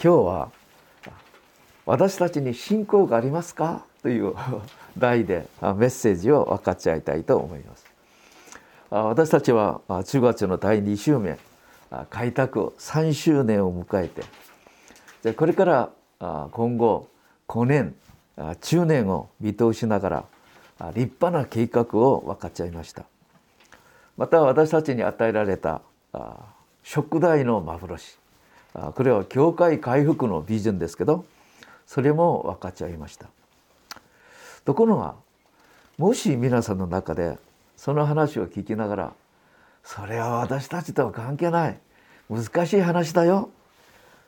今日は私たちに信仰がありますか？という 題でメッセージを分かち合いたいと思います。私たちは中月の第2週目開拓3周年を迎えてこれから今後5年10年を見通しながら立派な計画を分かち合いました。また私たちに与えられた食代の幻これは教会回復のビジョンですけどそれも分かち合いましたところがもし皆さんの中でその話を聞きながらそれは私たちとは関係ない難しい話だよ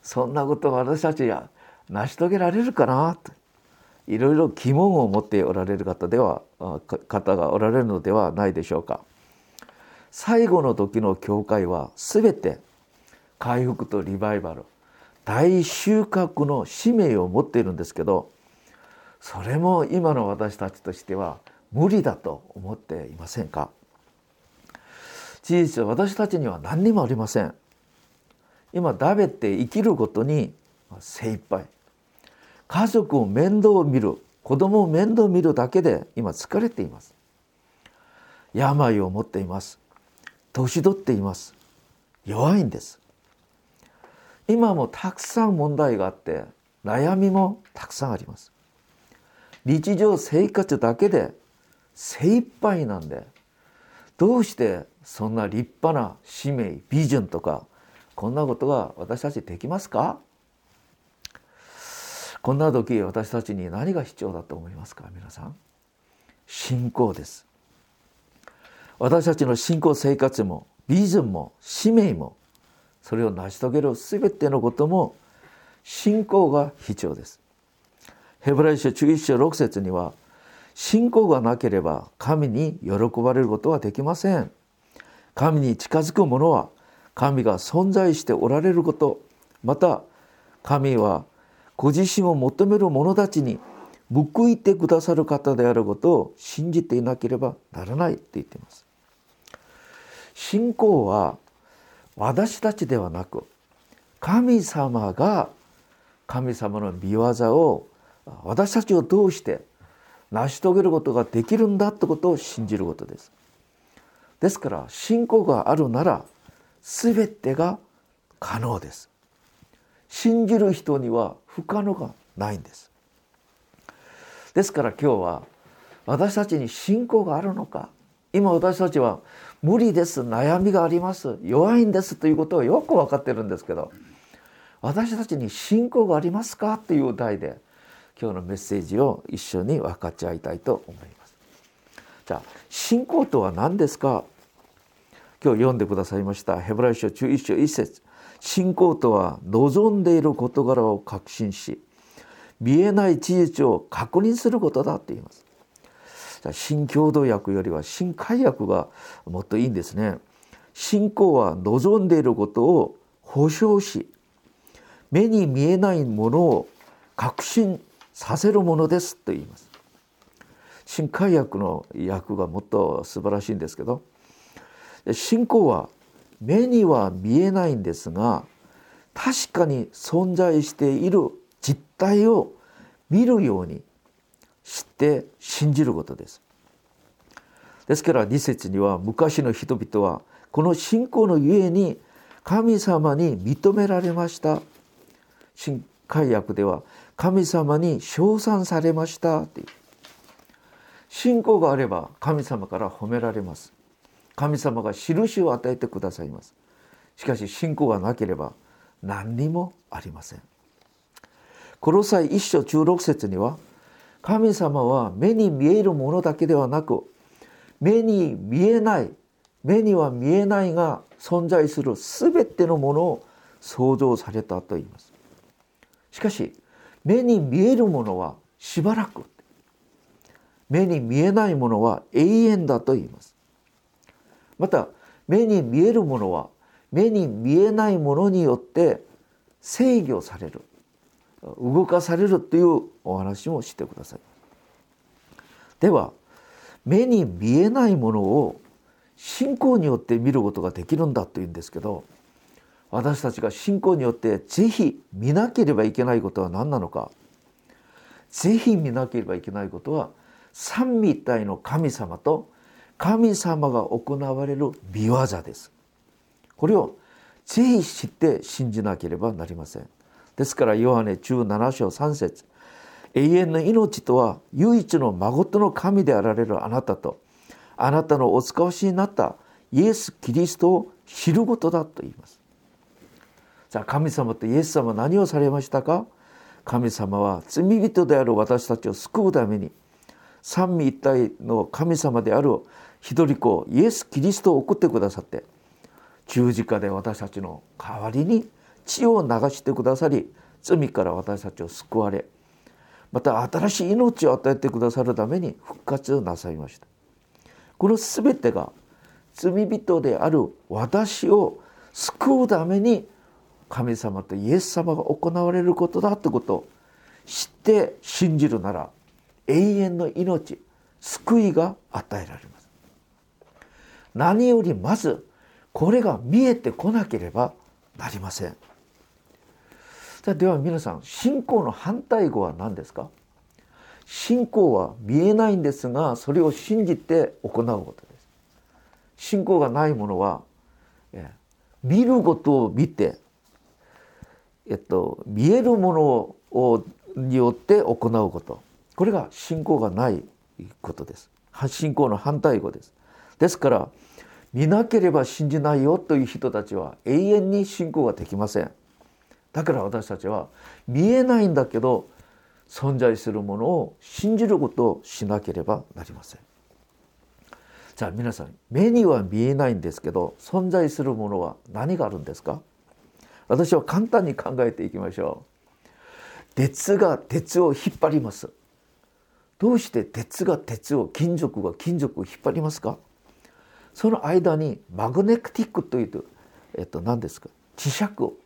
そんなこと私たちは成し遂げられるかなといろいろ疑問を持っておられる方では方がおられるのではないでしょうか。最後の時の教会は全て回復とリバイバル。大収穫の使命を持っているんですけどそれも今の私たちとしては無理だと思っていませんか？事実私たちには何にもありません。今ダベって生きることに精一杯。家族を面倒を見る子供を面倒を見るだけで今疲れています。病を持っています。年取っています。弱いんです。今もたくさん問題があって悩みもたくさんあります。日常生活だけで精一杯なんでどうしてそんな立派な使命ビジョンとかこんなことが私たちできますか？こんな時私たちに何が必要だと思いますか皆さん？信仰です。私たちの信仰生活もビジョンも使命もそれを成し遂げる全てのことも信仰が必要です。ヘブライ書11章6節には信仰がなければ神に喜ばれることはできません。神に近づく者は神が存在しておられることまた神はご自身を求める者たちに報いてくださる方であることを信じていなければならないって言っています。信仰は私たちではなく神様が神様の御業を私たちを通して成し遂げることができるんだってことを信じることです。ですから信仰があるなら全てが可能です。信じる人には不可能がないんです。ですから今日は私たちに信仰があるのか今私たちは無理です悩みがあります弱いんですということはよく分かってるんですけど私たちに信仰がありますかという題で今日のメッセージを一緒に分かち合いたいと思います。じゃあ信仰とは何ですか？今日読んでくださいましたヘブライ書11章1節信仰とは望んでいる事柄を確信し見えない事実を確認することだと言います。新共同訳よりは新海訳がもっといいんですね。信仰は望んでいることを保証し目に見えないものを確信させるものですと言います。新海訳の訳がもっと素晴らしいんですけど信仰は目には見えないんですが確かに存在している実態を見るように知って信じることです。ですから2節には昔の人々はこの信仰のゆえに神様に認められました。新海訳では神様に称賛されましたっていう信仰があれば神様から褒められます神様が印を与えてくださいますしかし信仰がなければ何にもありませんこの際一章16節には神様は目に見えるものだけではなく目に見えない目には見えないが存在する全てのものを創造されたと言います。しかし目に見えるものはしばらく。目に見えないものは永遠だと言います。また目に見えるものは目に見えないものによって制御される。動かされるというお話もしてください。では目に見えないものを信仰によって見ることができるんだというんですけど私たちが信仰によってぜひ見なければいけないことは何なのか。ぜひ見なければいけないことは三位一体の神様と神様が行われる見業です。これをぜひ知って信じなければなりません。ですからヨハネ17章3節永遠の命とは唯一の孫の神であられるあなたとあなたのお使わしになったイエス・キリストを知ることだと言います。じゃあ神様とイエス様何をされましたか？神様は罪人である私たちを救うために三位一体の神様である一人子イエス・キリストを送ってくださって十字架で私たちの代わりに血を流してくださり罪から私たちを救われまた新しい命を与えてくださるために復活をなさいました。この全てが罪人である私を救うために神様とイエス様が行われることだってことを知って信じるなら永遠の命救いが与えられます。何よりまずこれが見えてこなければなりません。さあでは皆さん信仰の反対語は何ですか？信仰は見えないんですがそれを信じて行うことです。信仰がないものは見ることを見てえっと、見えるものをによって行うこと。これが信仰がないことです。信仰の反対語です。ですから見なければ信じないよという人たちは永遠に信仰ができません。だから私たちは見えないんだけど存在するものを信じることをしなければなりません。じゃあ皆さん目には見えないんですけど存在するものは何があるんですか？私は簡単に考えていきましょう。鉄が鉄を引っ張ります。どうして鉄が鉄を金属が金属を引っ張りますか？その間にマグネティックというとえっと何ですか？磁石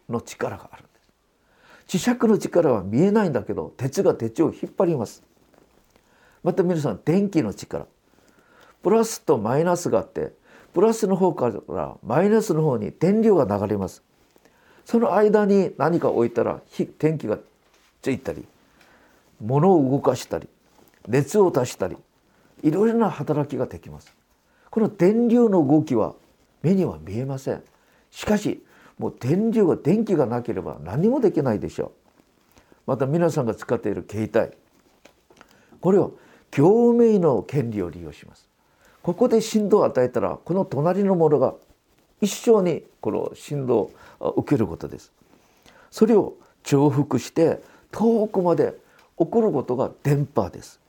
の力がある。磁石の力は見えないんだけど鉄が鉄を引っ張ります。また皆さん電気の力。プラスとマイナスがあってプラスの方からマイナスの方に電流が流れます。その間に何か置いたら天気がついたり物を動かしたり熱を出したりいろいろな働きができます。この電流の動きは目には見えません。しかしもう電流が電気がなければ何もできないでしょう。また皆さんが使っている携帯。これを共鳴の権利を利用します。ここで振動を与えたらこの隣のものが一生にこの振動を受けることです。それを重複して遠くまで送ることが電波です。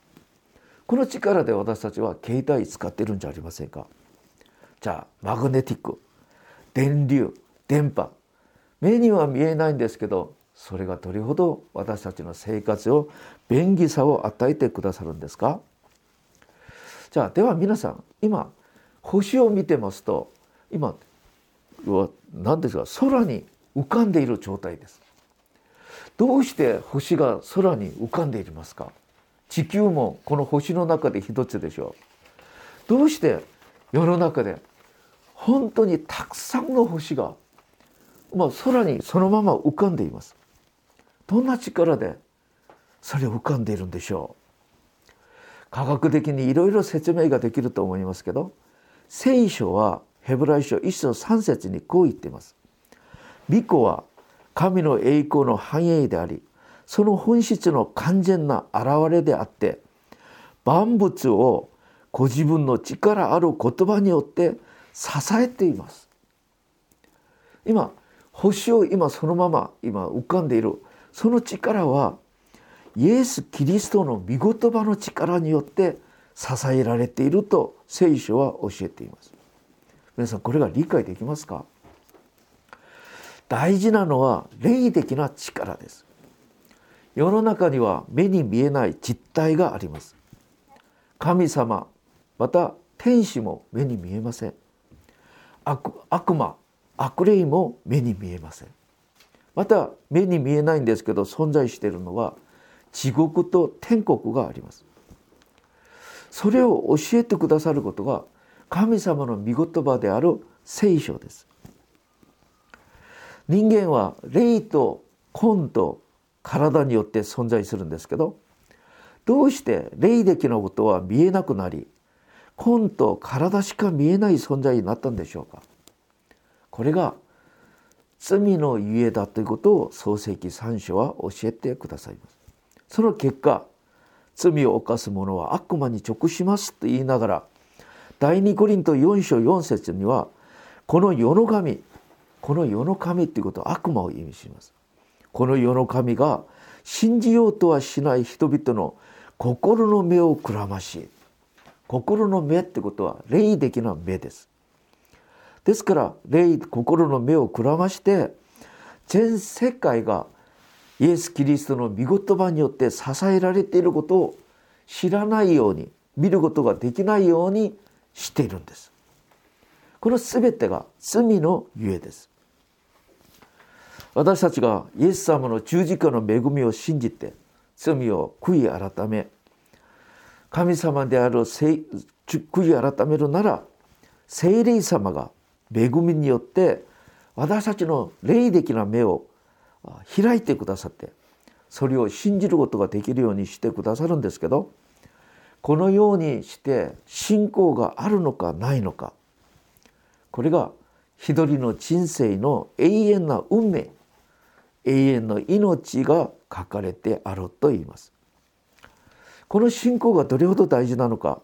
この力で私たちは携帯使ってるんじゃありませんか。じゃあマグネティック。電流。電波。目には見えないんですけどそれがどれほど私たちの生活を便利さを与えてくださるんですか？じゃあでは皆さん今星を見てますと今は何ですか？空に浮かんでいる状態です。どうして星が空に浮かんでいますか？地球もこの星の中で一つでしょう。どうして世の中で本当にたくさんの星が、まあ、空にそのまま浮かんでいますどんな力でそれを浮かんでいるんでしょう科学的にいろいろ説明ができると思いますけど聖書はヘブライ書一章三節にこう言っています。御子は神の栄光の繁栄でありその本質の完全な現れであって万物をご自分の力ある言葉によって支えています。今星を今そのまま今浮かんでいる。その力はイエス・キリストの御言葉の力によって支えられていると聖書は教えています。皆さんこれが理解できますか？大事なのは霊的な力です。世の中には目に見えない実体があります。神様また天使も目に見えません。悪悪魔悪霊も目に見えません。また目に見えないんですけど存在しているのは地獄と天国があります。それを教えてくださることが神様の御言葉である聖書です。人間は霊と魂と体によって存在するんですけどどうして霊的なことは見えなくなり魂と体しか見えない存在になったんでしょうか？これが罪のゆえだということを創世記3章は教えてくださいます。その結果罪を犯す者は悪魔に直しますと言いながら第二コリント4章4節にはこの世の神この世の神っていうことは悪魔を意味します。この世の神が信じようとはしない人々の心の目をくらまし心の目ってことは霊的な目です。ですから霊心の目をくらまして全世界がイエス・キリストの御言葉によって支えられていることを知らないように見ることができないようにしているんです。この全てが罪のゆえです。私たちがイエス様の十字架の恵みを信じて罪を悔い改め神様である悔い改めるなら聖霊様が恵みによって私たちの霊的な目を開いてくださってそれを信じることができるようにしてくださるんですけどこのようにして信仰があるのかないのかこれが一人の人生の永遠な運命永遠の命が書かれてあると言いますこの信仰がどれほど大事なのか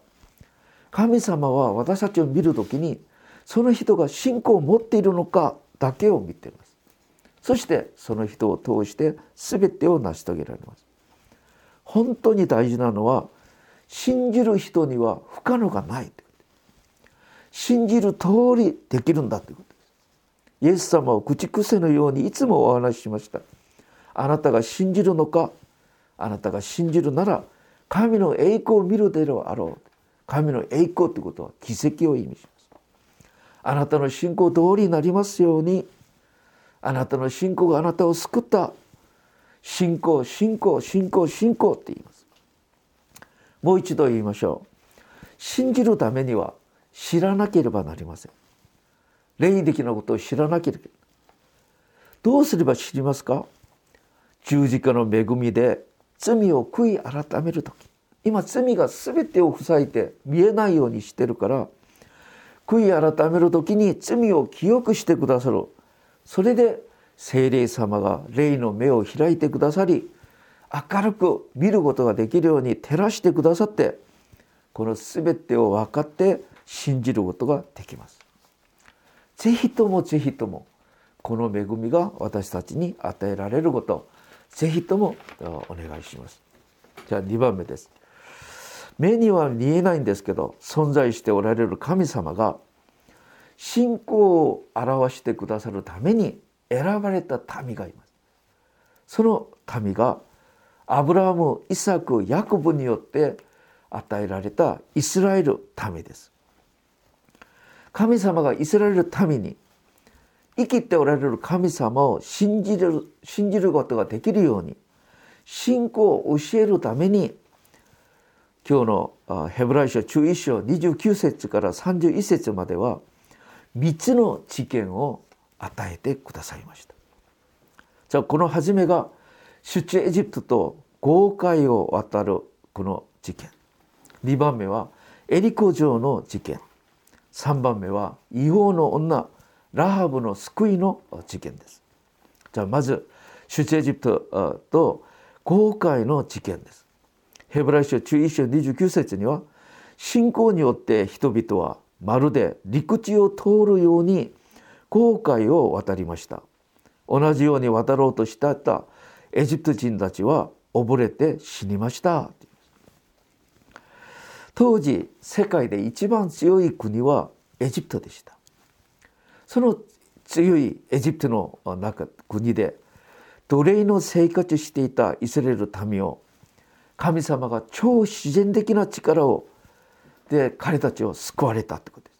神様は私たちを見る時にその人が信仰を持っているのかだけを見ています。そしてその人を通して全てを成し遂げられます。本当に大事なのは信じる人には不可能がない信じる通りできるんだということです。イエス様を口癖のようにいつもお話ししました。あなたが信じるのかあなたが信じるなら神の栄光を見るであろう。神の栄光ということは奇跡を意味します。あなたの信仰通りになりますように。あなたの信仰があなたを救った。信仰信仰信仰信仰って言います。もう一度言いましょう。信じるためには知らなければなりません。霊的なことを知らなければ。どうすれば知りますか？十字架の恵みで罪を悔い改める時。今罪が全てを塞いで見えないようにしてるから悔い改める時に罪を記憶してくださるそれで聖霊様が霊の目を開いてくださり明るく見ることができるように照らしてくださってこの全てを分かって信じることができます。ぜひともぜひともこの恵みが私たちに与えられることぜひともお願いします。じゃあ2番目です。目には見えないんですけど存在しておられる神様が信仰を表してくださるために選ばれた民がいます。その民がアブラハムイサクヤコブによって与えられたイスラエル民です。神様がイスラエル民に生きておられる神様を信じる信じることができるように信仰を教えるために今日のヘブライ書中1章29節から31節までは3つの知見を与えてくださいました。じゃあこの初めが出エジプトと豪快を渡るこの事件2番目はエリコ城の事件3番目は違法の女ラハブの救いの事件です。じゃあまず出エジプトと豪快の事件です。ヘブライ書中1章29節には信仰によって人々はまるで陸地を通るように航海を渡りました。同じように渡ろうとしたエジプト人たちは溺れて死にました。当時世界で一番強い国はエジプトでした。その強いエジプトの中国で奴隷の生活していたイスラエル民を神様が超自然的な力をで彼たちを救われたってことです。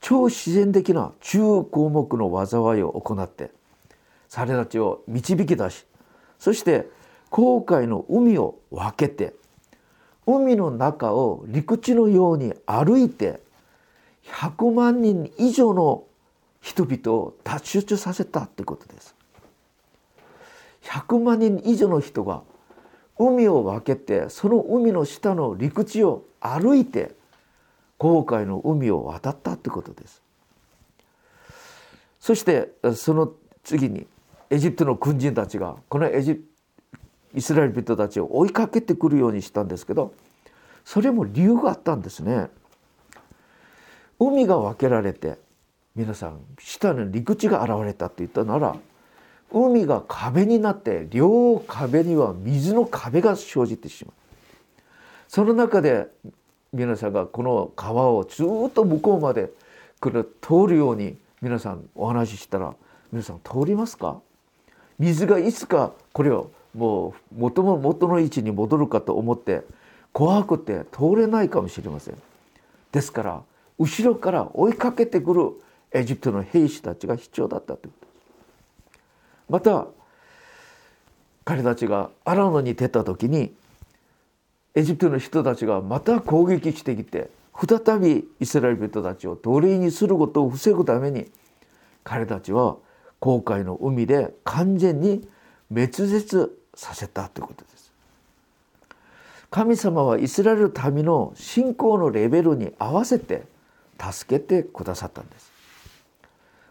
超自然的な中項目の災いを行って彼たちを導き出しそして航海の海を分けて海の中を陸地のように歩いて100万人以上の人々を脱出させたってことです。100万人以上の人が海を分けてその海の下の陸地を歩いて航海の海を渡ったってことですそしてその次にエジプトの軍人たちがこのエジイスラエル人たちを追いかけてくるようにしたんですけどそれも理由があったんですね。海が分けられて皆さん下の陸地が現れたって言ったなら海が壁になって両壁には水の壁が生じてしまう。その中で皆さんがこの川をずっと向こうまで来る通るように皆さんお話ししたら皆さん通りますか？水がいつかこれをもう元も元の位置に戻るかと思って怖くて通れないかもしれません。ですから後ろから追いかけてくるエジプトの兵士たちが必要だったということ。また彼たちがアラノに出た時にエジプトの人たちがまた攻撃してきて再びイスラエル人たちを奴隷にすることを防ぐために彼たちは航海の海で完全に滅絶させたということです。神様はイスラエル民の信仰のレベルに合わせて助けてくださったんです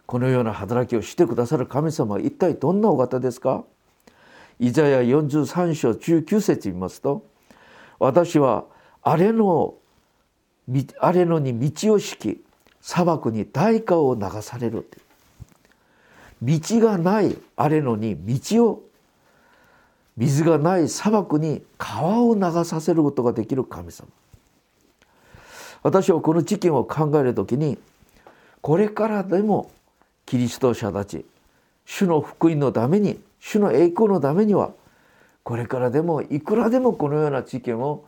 このような働きをしてくださる神様は一体どんなお方ですか？イザヤ43章19節見ますと私は荒れの荒れ野に道を敷き砂漠に大河を流される。道がない荒れ野に道を水がない砂漠に川を流させることができる神様。私はこの事件を考える時にこれからでもキリスト者たち主の福音のために主の栄光のためにはこれからでもいくらでもこのような事件を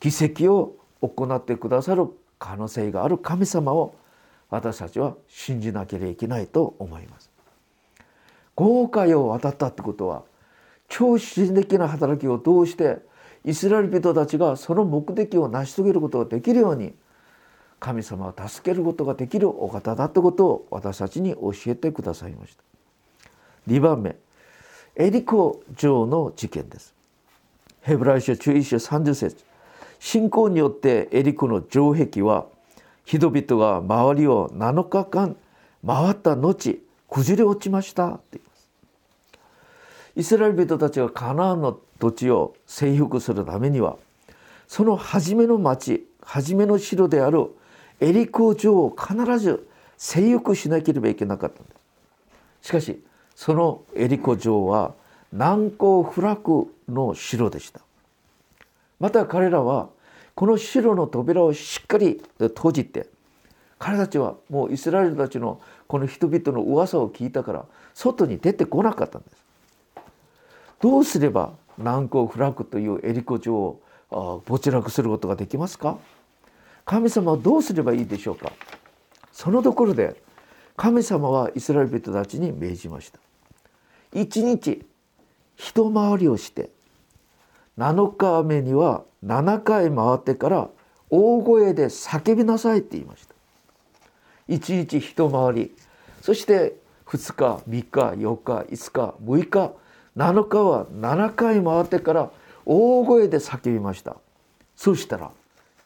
奇跡を行ってくださる可能性がある神様を私たちは信じなければいけないと思います。豪華を渡ったってことは超自然的な働きを通してイスラエル人たちがその目的を成し遂げることができるように神様を助けることができるお方だってことを私たちに教えてくださいました。2番目エリコ城の事件です。ヘブライ書11章30節。信仰によってエリコの城壁は人々が周りを7日間回った後崩れ落ちましたって言います。イスラエル人たちがカナンの土地を征服するためにはその初めの町初めの城であるエリコ城を必ず征服しなければいけなかったんですしかしそのエリコ城は難攻不落の城でした。また彼らはこの城の扉をしっかり閉じて彼たちはもうイスラエルたちのこの人々の噂を聞いたから外に出てこなかったんです。どうすれば難攻不落というエリコ城を没落することができますか？神様はどうすればいいでしょうか？そのところで神様はイスラエル人たちに命じました。一日一回りをして7日目には7回回ってから大声で叫びなさいって言いました。一日一回りそして2日3日4日5日6日7日は7回回ってから大声で叫びました。そしたら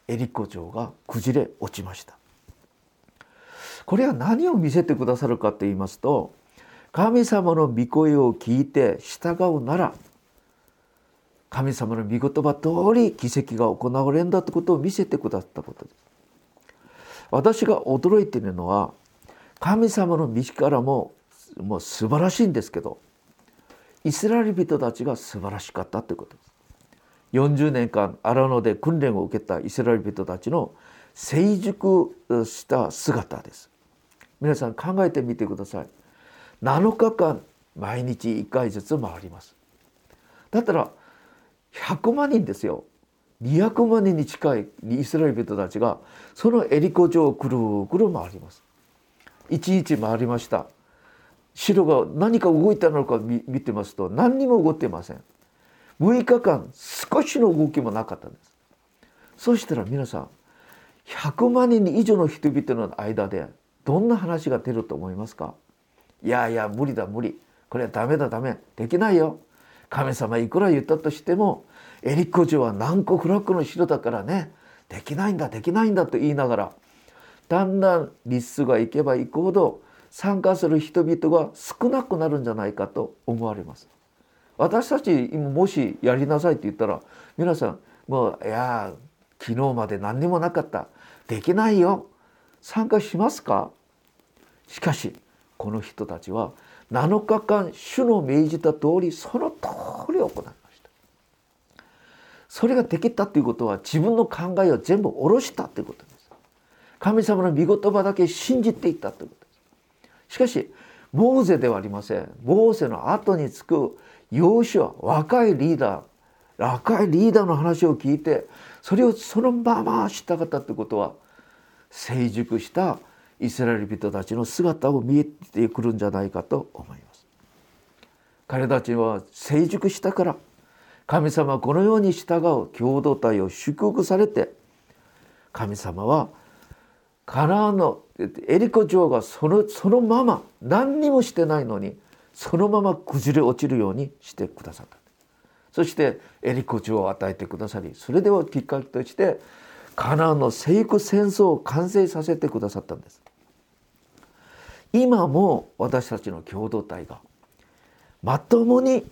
エリコ城が崩れ落ちました。これは何を見せてくださるかと言いますと神様の御声を聞いて従うなら神様の御言葉通り奇跡が行われるんだということを見せてくださったことです。私が驚いているのは神様の道からももう素晴らしいんですけどイスラエル人たちが素晴らしかったということです。40年間荒野で訓練を受けたイスラエル人たちの成熟した姿です。皆さん考えてみてください。7日間毎日1回ずつ回ります。だったら100万人ですよ。200万人に近いイスラエル人たちがそのエリコ城をくるくる回ります。1日回りました。城が何か動いたのか見てますと何にも動いてません。6日間少しの動きもなかったんです。そしたら皆さん100万人以上の人々の間でどんな話が出ると思いますか？いやいや無理だ無理。これはダメだダメ。できないよ。神様いくら言ったとしてもエリコ城は難攻不落の城だからね。できないんだできないんだと言いながらだんだん日数がいけばいくほど参加する人々が少なくなるんじゃないかと思われます。私たち今もしやりなさいって言ったら皆さんもういや昨日まで何にもなかった。できないよ。参加しますか？しかしこの人たちは7日間主の命じた通りその通り行いました。それができたということは自分の考えを全部下ろしたということです。神様の御言葉だけ信じていったということです。しかしモーゼではありません。モーゼの後につく養子は若いリーダー若いリーダーの話を聞いてそれをそのまま従ったということは成熟したイスラエル人たちの姿を見えてくるんじゃないかと思います。彼たちは成熟したから神様はこのように従う共同体を祝福されて神様はカナンのエリコ城がそのそのまま何にもしてないのにそのまま崩れ落ちるようにしてくださった。そしてエリコ城を与えてくださりそれではきっかけとしてカナンの生育戦争を完成させてくださったんです。今も私たちの共同体がまともに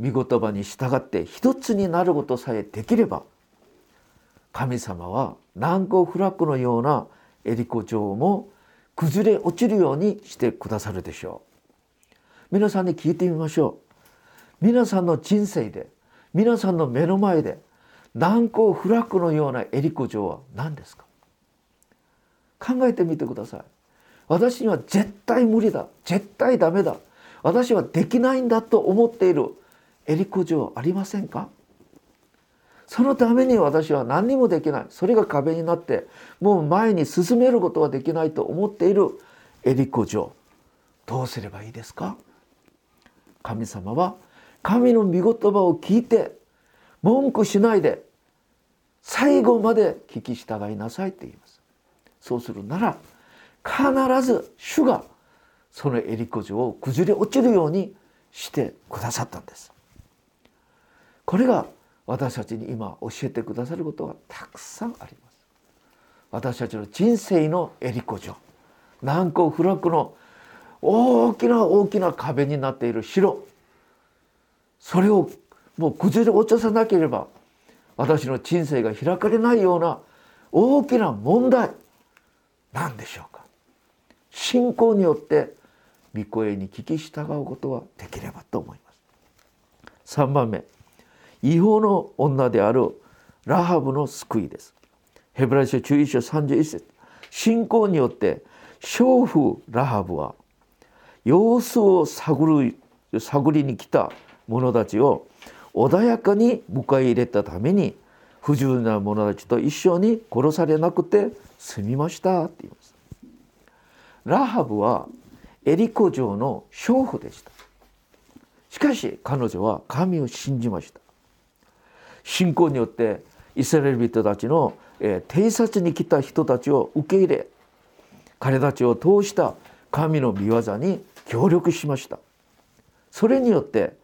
御言葉に従って一つになることさえできれば神様は難攻不落のようなエリコ城も崩れ落ちるようにしてくださるでしょう。皆さんに聞いてみましょう。皆さんの人生で皆さんの目の前で難攻不落のようなエリコ城は何ですか？考えてみてください。私には絶対無理だ。絶対ダメだ。私はできないんだと思っているエリコ城ありませんか？そのために私は何にもできない。それが壁になってもう前に進めることはできないと思っているエリコ城。どうすればいいですか？神様は神の御言葉を聞いて文句しないで最後まで聞き従いなさいって言います。そうするなら必ず主がそのエリコ城を崩れ落ちるようにしてくださったんです。これが私たちに今教えてくださることがたくさんあります。私たちの人生のエリコ城難攻不落の大きな大きな壁になっている城。それをもう崩れ落とさなければ私の人生が開かれないような大きな問題。なんでしょうか。信仰によって御声に聞き従うことができればと思います。3番目。違法の女であるラハブの救いです。ヘブライ書11章31節。信仰によって娼婦ラハブは様子を探る探りに来た者たちを穏やかに迎え入れたために不自由な者たちと一緒に殺されなくて済みましたって言います。ラハブはエリコ城の娼婦でした。しかし彼女は神を信じました。信仰によってイスラエル人たちの、え、偵察に来た人たちを受け入れ彼たちを通した神の御業に協力しました。それによって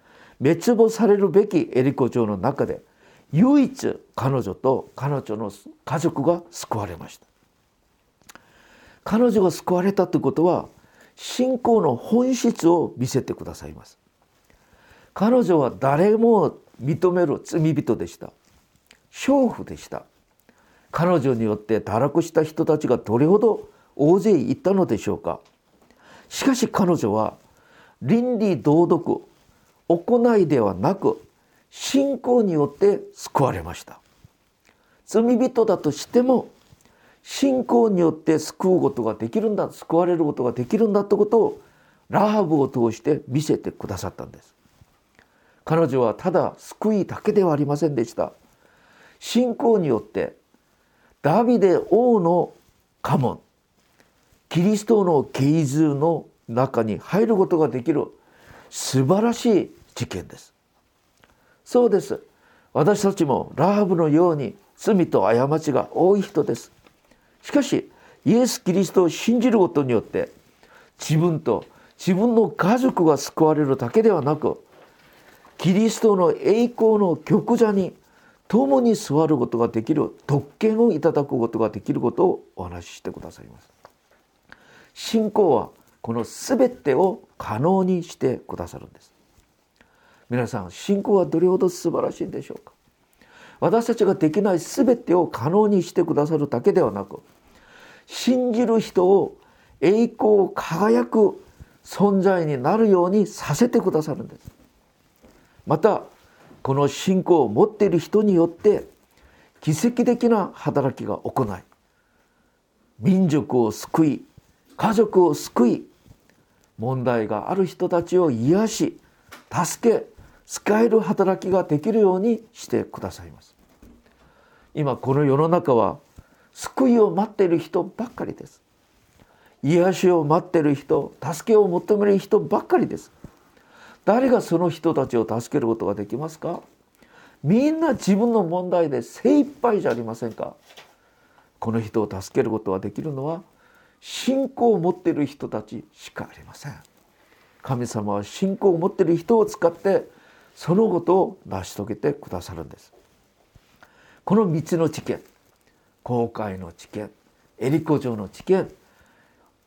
滅亡されるべきエリコ城の中で唯一彼女と彼女の家族が救われました。彼女が救われたということは信仰の本質を見せてくださいます。彼女は誰も認める罪人でした。娼婦でした。彼女によって堕落した人たちがどれほど大勢いたのでしょうか。しかし彼女は倫理道徳行いではなく信仰によって救われました。罪人だとしても信仰によって救うことができるんだ救われることができるんだということをラハブを通して見せてくださったんです。彼女はただ救いだけではありませんでした。信仰によってダビデ王の家紋キリストの系図の中に入ることができる素晴らしい事件です。そうです。私たちもラハブのように罪と過ちが多い人です。しかしイエス・キリストを信じることによって自分と自分の家族が救われるだけではなくキリストの栄光の玉座に共に座ることができる特権をいただくことができることをお話ししてくださいます。信仰はこの全てを可能にしてくださるんです。皆さん信仰はどれほど素晴らしいんでしょうか私たちができない全てを可能にしてくださるだけではなく信じる人を栄光輝く存在になるようにさせてくださるんですまたこの信仰を持っている人によって奇跡的な働きが行い民族を救い家族を救い問題がある人たちを癒し助け使える働きができるようにしてくださいます。今この世の中は救いを待っている人ばっかりです。癒しを待っている人助けを求める人ばっかりです。誰がその人たちを助けることができますか？みんな自分の問題で精一杯じゃありませんか。この人を助けることができるのは信仰を持っている人たちしかありません神様は信仰を持っている人を使ってそのことを成し遂げてくださるんですこの3つの知見航海の知見エリコ城の知見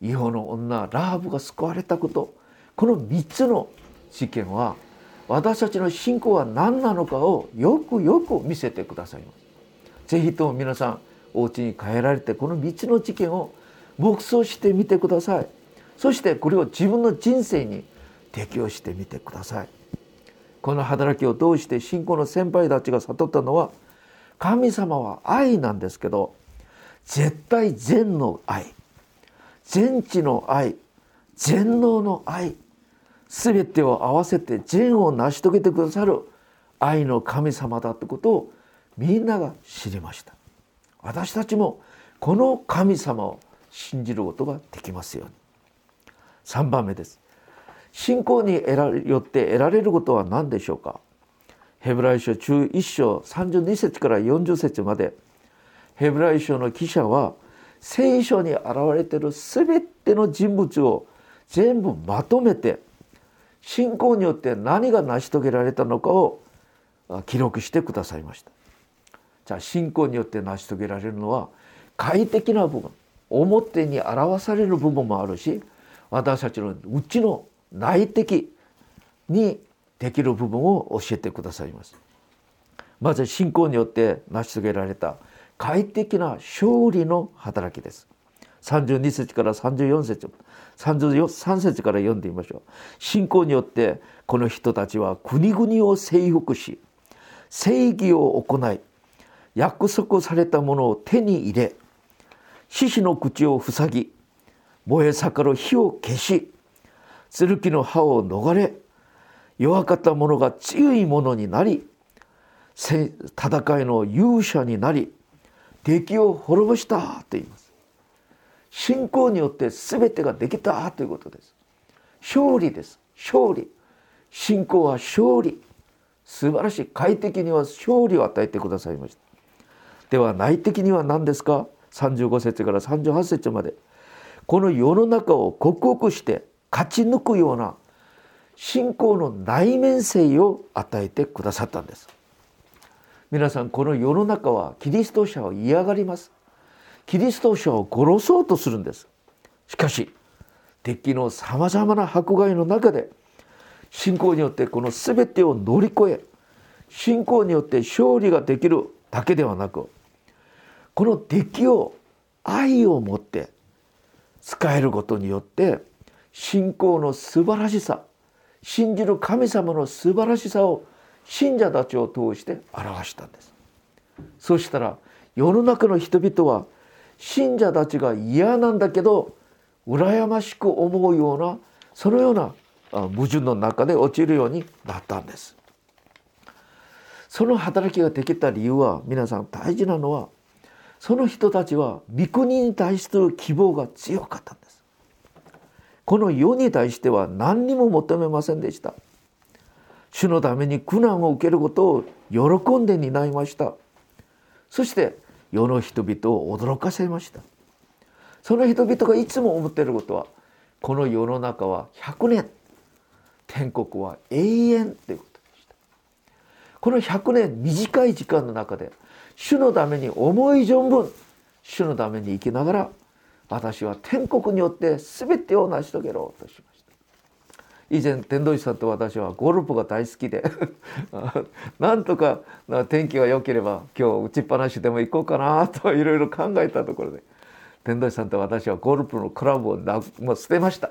違法の女ラハブが救われたことこの3つの事件は私たちの信仰は何なのかをよくよく見せてくださいます。ぜひとも皆さんお家に帰られてこの3つの事件を黙想してみてください。そしてこれを自分の人生に適用してみてください。この働きを通して信仰の先輩たちが悟ったのは神様は愛なんですけど絶対善の愛。全知の愛。全能の愛。全てを合わせて善を成し遂げてくださる。愛の神様だってことをみんなが知りました。私たちもこの神様を信じることができますように。3番目です。信仰によって得られることは何でしょうか？ヘブライ書中1章32節から40節まで。ヘブライ書の記者は聖書に現れてる全ての人物を全部まとめて信仰によって何が成し遂げられたのかを記録してくださいました。じゃあ信仰によって成し遂げられるのは快適な部分。表に表される部分もあるし私たちの内の内的にできる部分を教えてくださいます。まず信仰によって成し遂げられた快適な勝利の働きです32節から34節33節から読んでみましょう信仰によってこの人たちは国々を征服し正義を行い約束されたものを手に入れ獅子の口を塞ぎ燃え盛る火を消し剣の刃を逃れ弱かった者が強いものになり戦いの勇者になり敵を滅ぼしたと言います。信仰によって全てができたということです。勝利です。勝利。信仰は勝利。素晴らしい。快適には勝利を与えてくださいました。では内的には何ですか？35節から38節まで。この世の中を克服して勝ち抜くような信仰の内面性を与えてくださったんです。皆さんこの世の中はキリスト者を嫌がります。キリスト者を殺そうとするんです。しかし敵のさまざまな迫害の中で信仰によってこの全てを乗り越え信仰によって勝利ができるだけではなくこの敵を愛を持って使えることによって信仰の素晴らしさ信じる神様の素晴らしさを信者たちを通して表したんです。そしたら世の中の人々は信者たちが嫌なんだけど羨ましく思うようなそのような矛盾の中で陥るようになったんです。その働きができた理由は皆さん大事なのはその人たちは御国に対する希望が強かったんです。この世に対しては何にも求めませんでした。主のために苦難を受けることを喜んで担いました。そして世の人々を驚かせました。その人々がいつも思っていることはこの世の中は100年。天国は永遠ということでした。この100年短い時間の中で主のために思い存分主のために生きながら私は天国によって全てを成し遂げろとしました。以前天童師さんと私はゴルフが大好きで なんとか天気が良ければ今日打ちっぱなしでも行こうかなといろいろ考えたところで天童師さんと私はゴルフのクラブをなもう捨てました。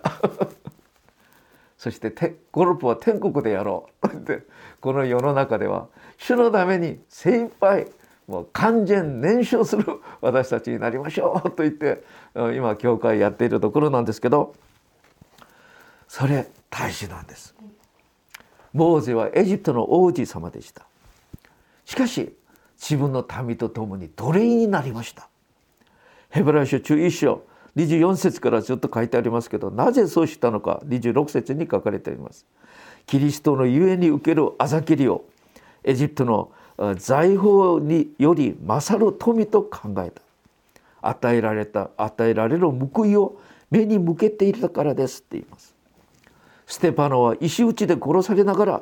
そしてゴルフは天国でやろう。この世の中では主のために精一杯もう完全燃焼する 私たちになりましょうと言って今教会やっているところなんですけどそれ大事なんです。モーゼはエジプトの王子様でした。しかし自分の民と共に奴隷になりました。ヘブライ書中1章24節からずっと書いてありますけどなぜそうしたのか26節に書かれています。キリストのゆえに受けるあざきりをエジプトの財宝により勝る富と考えた。与えられた与えられる報いを目に向けていたからですって言います。ステパノは石打ちで殺されながら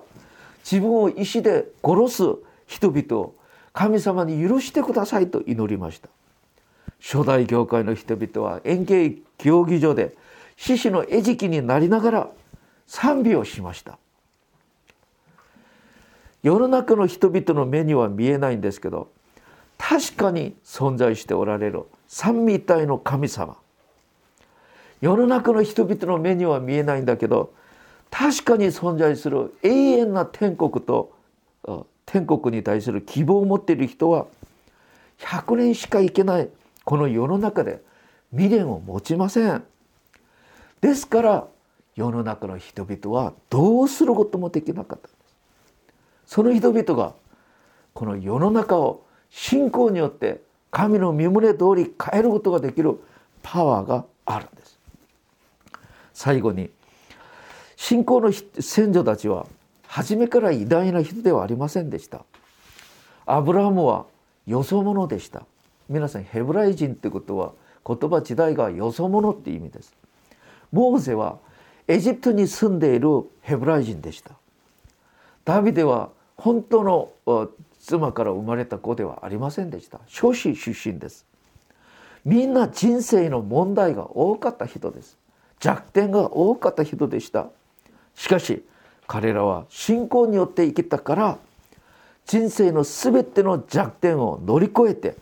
自分を石で殺す人々を神様に許してくださいと祈りました。初代教会の人々は円形競技場で獅子の餌食になりながら賛美をしました。世の中の人々の目には見えないんですけど確かに存在しておられる三位一体の神様世の中の人々の目には見えないんだけど確かに存在する永遠な天国と天国に対する希望を持っている人は100年しか生けないこの世の中で未練を持ちません。ですから世の中の人々はどうすることもできなかった。その人々がこの世の中を信仰によって神の身胸通り変えることができるパワーがあるんです。最後に信仰の先祖たちは初めから偉大な人ではありませんでした。アブラハムはよそ者でした。皆さんヘブライ人ってことは言葉時代がよそ者って意味です。モーゼはエジプトに住んでいるヘブライ人でした。ダビデは本当の妻から生まれた子ではありませんでした。少子出身です。みんな人生の問題が多かった人です。弱点が多かった人でした。しかし彼らは信仰によって生きたから人生の全ての弱点を乗り越えて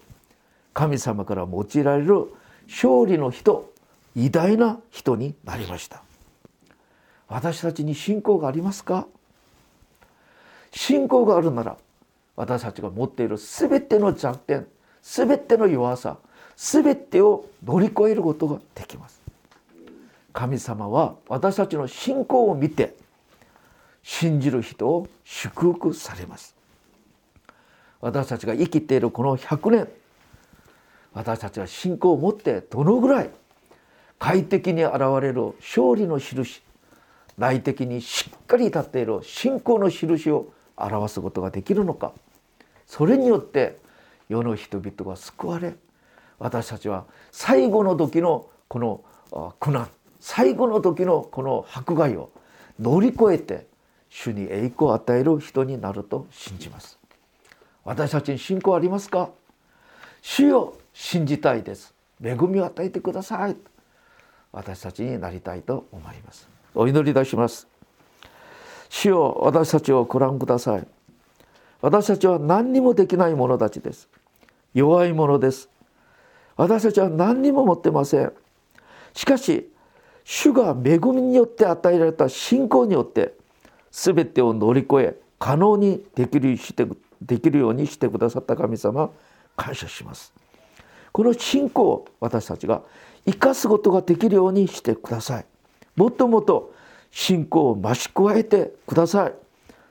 神様から用いられる勝利の人偉大な人になりました。私たちに信仰がありますか？信仰があるなら私たちが持っている全ての弱点全ての弱さ全てを乗り越えることができます。神様は私たちの信仰を見て信じる人を祝福されます。私たちが生きているこの100年私たちは信仰を持ってどのぐらい快適に現れる勝利の印内的にしっかり立っている信仰の印を表すことができるのか。それによって世の人々が救われ私たちは最後の時のこの苦難最後の時のこの迫害を乗り越えて主に栄光を与える人になると信じます。私たちに信仰ありますか？主よ信じたいです。恵みを与えてください。私たちになりたいと思います。お祈りいたします。主よ私たちをご覧ください。私たちは何にもできない者たちです。弱い者です。私たちは何にも持ってません。しかし主が恵みによって与えられた信仰によって全てを乗り越え可能にできるしてできるようにしてくださった神様感謝します。この信仰を私たちが生かすことができるようにしてください。もっともっと信仰を増し加えてください。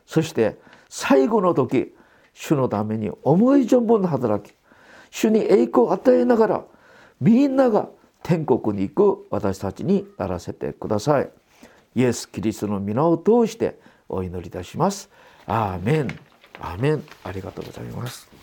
そして最後の時主のために思い存分の働き主に栄光を与えながらみんなが天国に行く私たちにならせてください。イエス・キリストの皆を通してお祈りいたします。アーメン。アーメン。ありがとうございます。